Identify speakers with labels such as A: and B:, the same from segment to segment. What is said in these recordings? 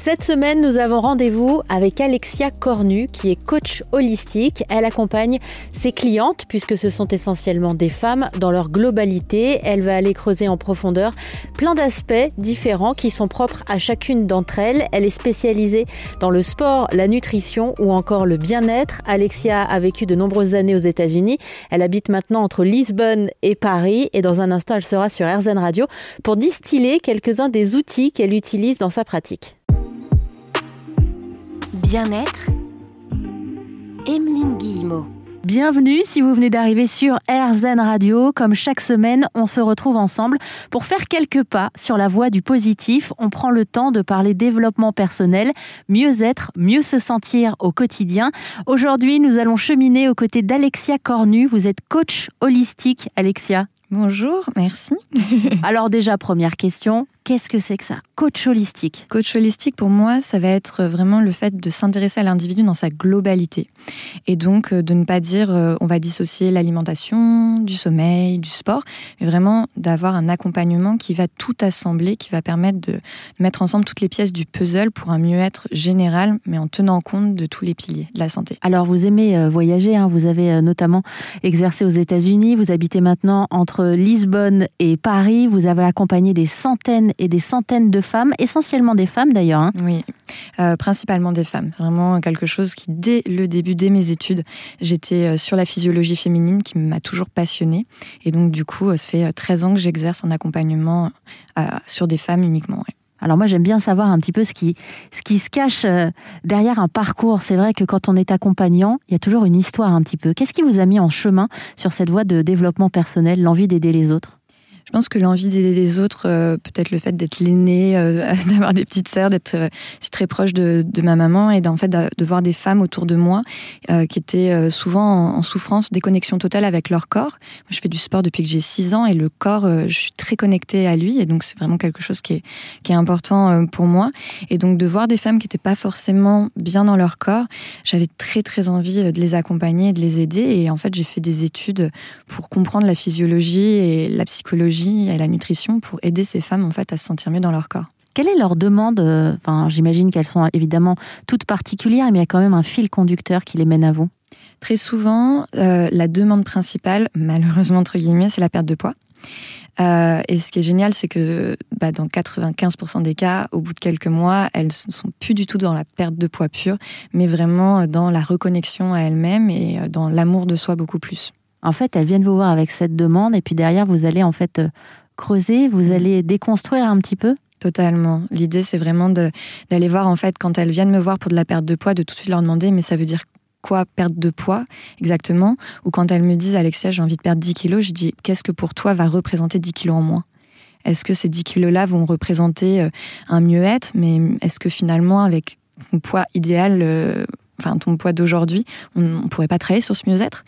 A: Cette semaine, nous avons rendez-vous avec Alexia Cornu, qui est coach holistique. Elle accompagne ses clientes, puisque ce sont essentiellement des femmes, dans leur globalité. Elle va aller creuser en profondeur plein d'aspects différents qui sont propres à chacune d'entre elles. Elle est spécialisée dans le sport, la nutrition ou encore le bien-être. Alexia a vécu de nombreuses années aux États-Unis. Elle habite maintenant entre Lisbonne et Paris. Et dans un instant, elle sera sur RZN Radio pour distiller quelques-uns des outils qu'elle utilise dans sa pratique
B: bien-être, Emeline Guillemot.
A: Bienvenue si vous venez d'arriver sur RZN Radio. Comme chaque semaine, on se retrouve ensemble pour faire quelques pas sur la voie du positif. On prend le temps de parler développement personnel, mieux être, mieux se sentir au quotidien. Aujourd'hui, nous allons cheminer aux côtés d'Alexia Cornu. Vous êtes coach holistique, Alexia.
C: Bonjour, merci.
A: Alors déjà, première question, qu'est-ce que c'est que ça Coach holistique?
C: Coach holistique, pour moi, ça va être vraiment le fait de s'intéresser à l'individu dans sa globalité. Et donc euh, de ne pas dire euh, on va dissocier l'alimentation, du sommeil, du sport, mais vraiment d'avoir un accompagnement qui va tout assembler, qui va permettre de mettre ensemble toutes les pièces du puzzle pour un mieux-être général, mais en tenant compte de tous les piliers de la santé.
A: Alors vous aimez euh, voyager, hein. vous avez notamment exercé aux États-Unis, vous habitez maintenant entre Lisbonne et Paris. Vous avez accompagné des centaines et des centaines de femmes, essentiellement des femmes d'ailleurs. Hein.
C: Oui, euh, principalement des femmes. C'est vraiment quelque chose qui, dès le début, dès mes études, j'étais euh, sur la physiologie féminine qui m'a toujours passionnée. Et donc, du coup, ça fait 13 ans que j'exerce en accompagnement euh, sur des femmes uniquement.
A: Alors moi j'aime bien savoir un petit peu ce qui, ce qui se cache euh, derrière un parcours. C'est vrai que quand on est accompagnant, il y a toujours une histoire un petit peu. Qu'est-ce qui vous a mis en chemin sur cette voie de développement personnel, l'envie d'aider les autres?
C: Je pense que l'envie d'aider les autres, euh, peut-être le fait d'être l'aîné, euh, d'avoir des petites sœurs, d'être euh, très proche de, ma maman et d'en fait de, voir des femmes autour de moi qui étaient souvent en, souffrance, déconnexion totale avec leur corps. Moi, je fais du sport depuis que j'ai 6 ans et le corps, je suis très connectée à lui et donc c'est vraiment quelque chose qui est, qui est important pour moi. Et donc de voir des femmes qui n'étaient pas forcément bien dans leur corps, j'avais très très envie de les accompagner, de les aider et en fait j'ai fait des études pour comprendre la physiologie et la psychologie et la nutrition pour aider ces femmes en fait à se sentir mieux dans leur corps.
A: Quelle est leur demande euh, Enfin, j'imagine qu'elles sont évidemment toutes particulières, mais il y a quand même un fil conducteur qui les mène à vous.
C: Très souvent, euh, la demande principale, malheureusement entre guillemets, c'est la perte de poids. Euh, et ce qui est génial, c'est que bah, dans 95% des cas, au bout de quelques mois, elles ne sont plus du tout dans la perte de poids pure, mais vraiment dans la reconnexion à elles-mêmes et dans l'amour de soi beaucoup plus.
A: En fait, elles viennent vous voir avec cette demande et puis derrière, vous allez en fait euh, creuser, vous mm. allez déconstruire un petit peu
C: Totalement. L'idée, c'est vraiment d'aller voir, en fait, quand elles viennent me voir pour de la perte de poids, de tout de suite leur demander, mais ça veut dire quoi perte de poids exactement? Ou quand elles me disent, Alexia, j'ai envie de perdre 10 kilos, je dis, qu'est-ce que pour toi va représenter 10 kilos en moins? Est-ce que ces 10 kilos-là vont représenter euh, un mieux-être? Mais est-ce que finalement, avec mon poids idéal, euh, enfin ton poids d'aujourd'hui, on ne pourrait pas travailler sur ce mieux-être.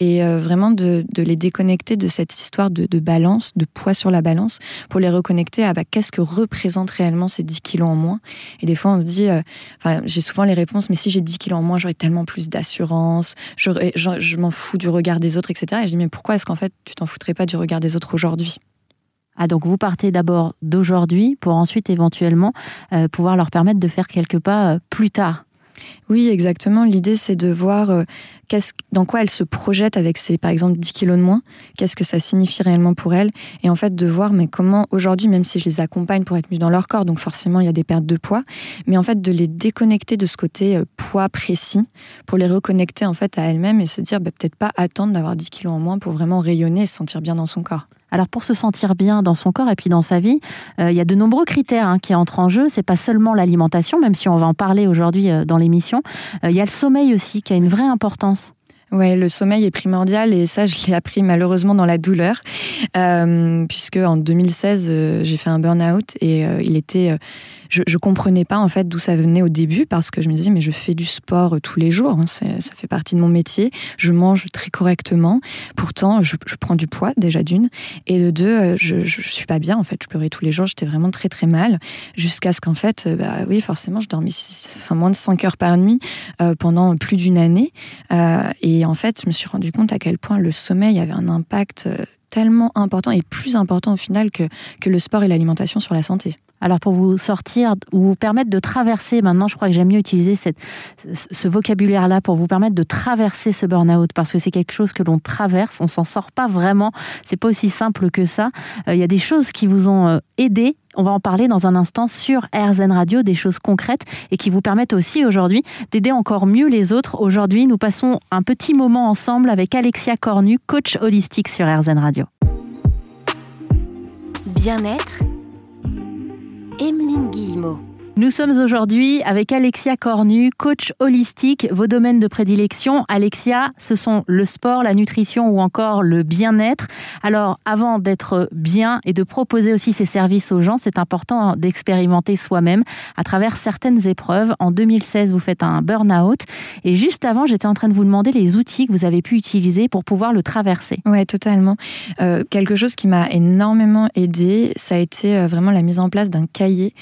C: Et euh, vraiment de, les déconnecter de cette histoire de, balance, de poids sur la balance, pour les reconnecter à bah, qu'est-ce que représentent réellement ces 10 kilos en moins. Et des fois, on se dit, euh, j'ai souvent les réponses, mais si j'ai 10 kilos en moins, j'aurais tellement plus d'assurance, je m'en fous du regard des autres, etc. Et je dis, mais pourquoi est-ce qu'en fait, tu t'en foutrais pas du regard des autres aujourd'hui?
A: Ah, donc vous partez d'abord d'aujourd'hui pour ensuite éventuellement euh, pouvoir leur permettre de faire quelques pas plus tard.
C: Oui, exactement. L'idée, c'est de voir euh, dans quoi elle se projette avec ses, par exemple, 10 kilos de moins, qu'est-ce que ça signifie réellement pour elle, et en fait de voir, mais comment aujourd'hui, même si je les accompagne pour être mieux dans leur corps, donc forcément il y a des pertes de poids, mais en fait de les déconnecter de ce côté euh, poids précis, pour les reconnecter en fait à elles-mêmes et se dire, bah, peut-être pas attendre d'avoir 10 kilos en moins pour vraiment rayonner et se sentir bien dans son corps.
A: Alors pour se sentir bien dans son corps et puis dans sa vie, euh, il y a de nombreux critères hein, qui entrent en jeu. C'est pas seulement l'alimentation, même si on va en parler aujourd'hui euh, dans l'émission. Euh, il y a le sommeil aussi qui a une vraie importance.
C: Ouais, le sommeil est primordial et ça, je l'ai appris malheureusement dans la douleur, puisque en 2016, j'ai fait un burn-out et il était je, je comprenais pas en fait d'où ça venait au début parce que je me disais mais je fais du sport tous les jours, hein, ça fait partie de mon métier, je mange très correctement, pourtant je, je prends du poids déjà d'une. Et de deux euh, je, je, suis pas bien en fait, je pleurais tous les jours, j'étais vraiment très très mal. Jusqu'à ce qu'en fait euh, bah oui forcément je dormais enfin, moins de 5 heures par nuit euh, pendant plus d'une année. Euh, et en fait je me suis rendu compte à quel point le sommeil avait un impact tellement important et plus important au final que, que le sport et l'alimentation sur la santé.
A: Alors pour vous sortir ou vous permettre de traverser, maintenant je crois que j'aime mieux utiliser ce vocabulaire-là pour vous permettre de traverser ce burn-out parce que c'est quelque chose que l'on traverse, on s'en sort pas vraiment, c'est pas aussi simple que ça. Euh, il y a des choses qui vous ont euh, aidé on va en parler dans un instant sur RZN Radio, des choses concrètes et qui vous permettent aussi aujourd'hui d'aider encore mieux les autres. Aujourd'hui, nous passons un petit moment ensemble avec Alexia Cornu, coach holistique sur RZN Radio.
B: Bien-être Emeline Guillemot.
A: Nous sommes aujourd'hui avec Alexia Cornu, coach holistique. Vos domaines de prédilection, Alexia, ce sont le sport, la nutrition ou encore le bien-être. Alors, avant d'être bien et de proposer aussi ces services aux gens, c'est important d'expérimenter soi-même à travers certaines épreuves. En 2016, vous faites un burn-out. Et juste avant, j'étais en train de vous demander les outils que vous avez pu utiliser pour pouvoir le traverser.
C: Oui, totalement. Euh, quelque chose qui m'a énormément aidé, ça a été euh, vraiment la mise en place d'un cahier,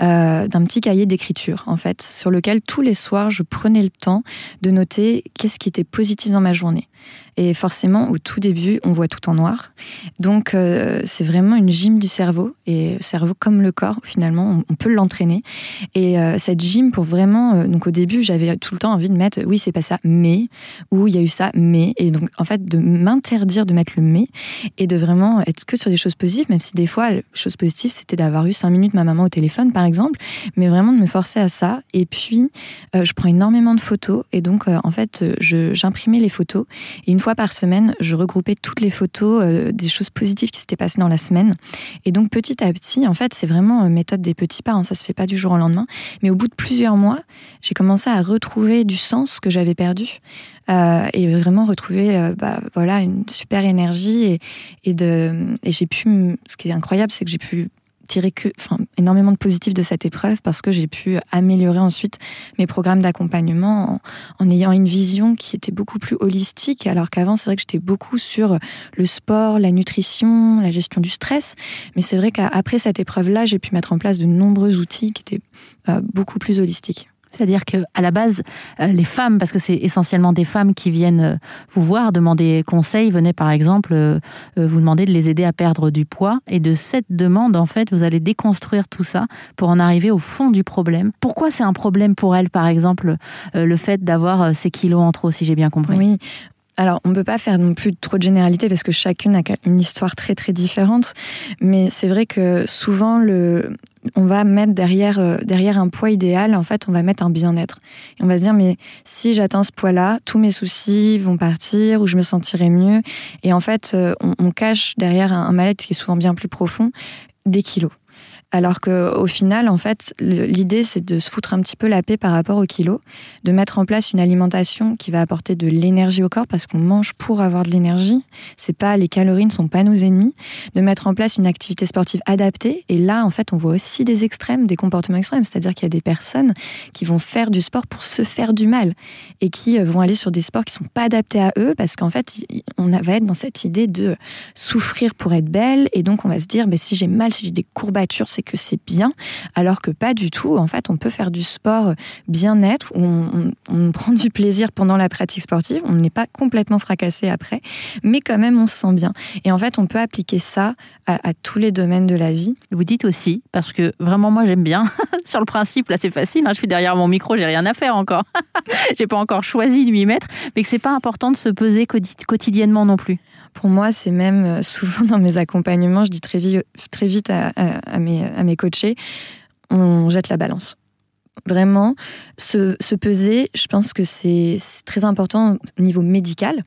C: euh, un petit cahier d'écriture, en fait, sur lequel tous les soirs, je prenais le temps de noter qu'est-ce qui était positif dans ma journée. Et forcément, au tout début, on voit tout en noir. Donc, euh, c'est vraiment une gym du cerveau. Et le cerveau, comme le corps, finalement, on, peut l'entraîner. Et euh, cette gym, pour vraiment. Euh, donc, au début, j'avais tout le temps envie de mettre oui, c'est pas ça, mais. Ou il y a eu ça, mais. Et donc, en fait, de m'interdire de mettre le mais. Et de vraiment être que sur des choses positives, même si des fois, les choses positives, c'était d'avoir eu cinq minutes ma maman au téléphone, par exemple. Mais vraiment de me forcer à ça. Et puis, je prends énormément de photos. Et donc, en fait, j'imprimais les photos. Et une fois par semaine, je regroupais toutes les photos euh, des choses positives qui s'étaient passées dans la semaine. Et donc petit à petit, en fait, c'est vraiment une méthode des petits pas, hein, ça se fait pas du jour au lendemain. Mais au bout de plusieurs mois, j'ai commencé à retrouver du sens que j'avais perdu. Euh, et vraiment retrouver euh, bah, voilà une super énergie et de et j'ai pu ce qui est incroyable c'est que j'ai pu tirer que, enfin, énormément de positifs de cette épreuve parce que j'ai pu améliorer ensuite mes programmes d'accompagnement en, ayant une vision qui était beaucoup plus holistique. Alors qu'avant, c'est vrai que j'étais beaucoup sur le sport, la nutrition, la gestion du stress. Mais c'est vrai qu'après cette épreuve-là, j'ai pu mettre en place de nombreux outils qui étaient euh, beaucoup plus holistiques.
A: C'est-à-dire que à la base, euh, les femmes, parce que c'est essentiellement des femmes qui viennent euh, vous voir, demander conseil, venaient par exemple euh, vous demander de les aider à perdre du poids. Et de cette demande, en fait, vous allez déconstruire tout ça pour en arriver au fond du problème. Pourquoi c'est un problème pour elles, par exemple, le fait d'avoir ces kilos en trop, si j'ai bien compris?
C: Oui, alors, on ne peut pas faire non plus trop de généralité parce que chacune a une histoire très très différente. Mais c'est vrai que souvent, le, on va mettre derrière, euh, derrière un poids idéal, en fait, on va mettre un bien-être. Et on va se dire, mais si j'atteins ce poids-là, tous mes soucis vont partir ou je me sentirai mieux. Et en fait, euh, on, cache derrière un, un mal-être qui est souvent bien plus profond des kilos. Alors qu'au final, en fait, l'idée, c'est de se foutre un petit peu la paix par rapport au kilo, de mettre en place une alimentation qui va apporter de l'énergie au corps parce qu'on mange pour avoir de l'énergie. C'est pas, les calories ne sont pas nos ennemis. De mettre en place une activité sportive adaptée. Et là, en fait, on voit aussi des extrêmes, des comportements extrêmes. C'est-à-dire qu'il y a des personnes qui vont faire du sport pour se faire du mal et qui euh, vont aller sur des sports qui sont pas adaptés à eux parce qu'en fait, on va être dans cette idée de souffrir pour être belle. Et donc, on va se dire, mais si j'ai mal, si j'ai des courbatures, c'est que c'est bien, alors que pas du tout. En fait, on peut faire du sport bien-être, où on, prend du plaisir pendant la pratique sportive, on n'est pas complètement fracassé après, mais quand même on se sent bien. Et en fait, on peut appliquer ça à, tous les domaines de la vie.
A: Vous dites aussi, parce que vraiment moi j'aime bien, sur le principe, là c'est facile, hein, je suis derrière mon micro, j'ai rien à faire encore. j'ai pas encore choisi de m'y mettre, mais que c'est pas important de se peser quotidiennement non plus.
C: Pour moi, c'est même euh, souvent dans mes accompagnements, je dis très vite, à, mes, à mes coachés, on jette la balance. Vraiment, se, peser, je pense que c'est très important au niveau médical.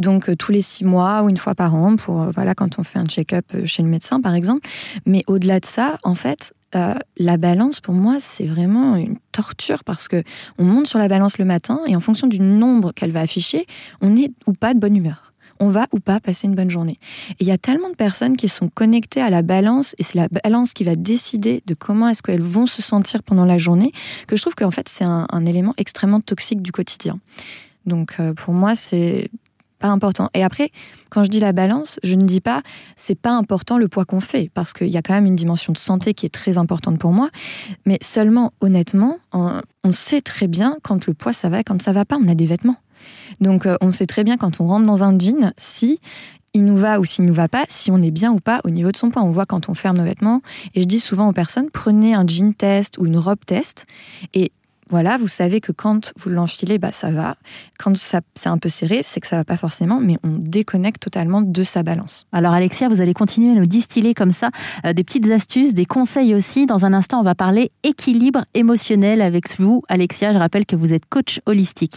C: Donc, euh, tous les six mois ou une fois par an, pour euh, voilà, quand on fait un check-up chez le médecin, par exemple. Mais au-delà de ça, en fait, la balance, pour moi, c'est vraiment une torture parce que on monte sur la balance le matin et en fonction du nombre qu'elle va afficher, on est ou pas de bonne humeur on va ou pas passer une bonne journée. Et il y a tellement de personnes qui sont connectées à la balance, et c'est la balance qui va décider de comment est-ce qu'elles vont se sentir pendant la journée, que je trouve qu'en fait c'est un, élément extrêmement toxique du quotidien. Donc euh, pour moi c'est pas important. Et après, quand je dis la balance, je ne dis pas c'est pas important le poids qu'on fait, parce qu'il y a quand même une dimension de santé qui est très importante pour moi. Mais seulement, honnêtement, on, sait très bien quand le poids ça va, quand ça va pas, on a des vêtements. Donc euh, on sait très bien quand on rentre dans un jean, si il nous va ou s'il nous va pas, si on est bien ou pas au niveau de son poids. On voit quand on ferme nos vêtements. Et je dis souvent aux personnes, prenez un jean test ou une robe test et voilà, vous savez que quand vous l'enfilez, bah, ça va. Quand c'est un peu serré, c'est que ça va pas forcément, mais on déconnecte totalement de sa balance.
A: Alors Alexia, vous allez continuer à nous distiller comme ça euh, des petites astuces, des conseils aussi. Dans un instant, on va parler équilibre émotionnel avec vous, Alexia. Je rappelle que vous êtes coach holistique.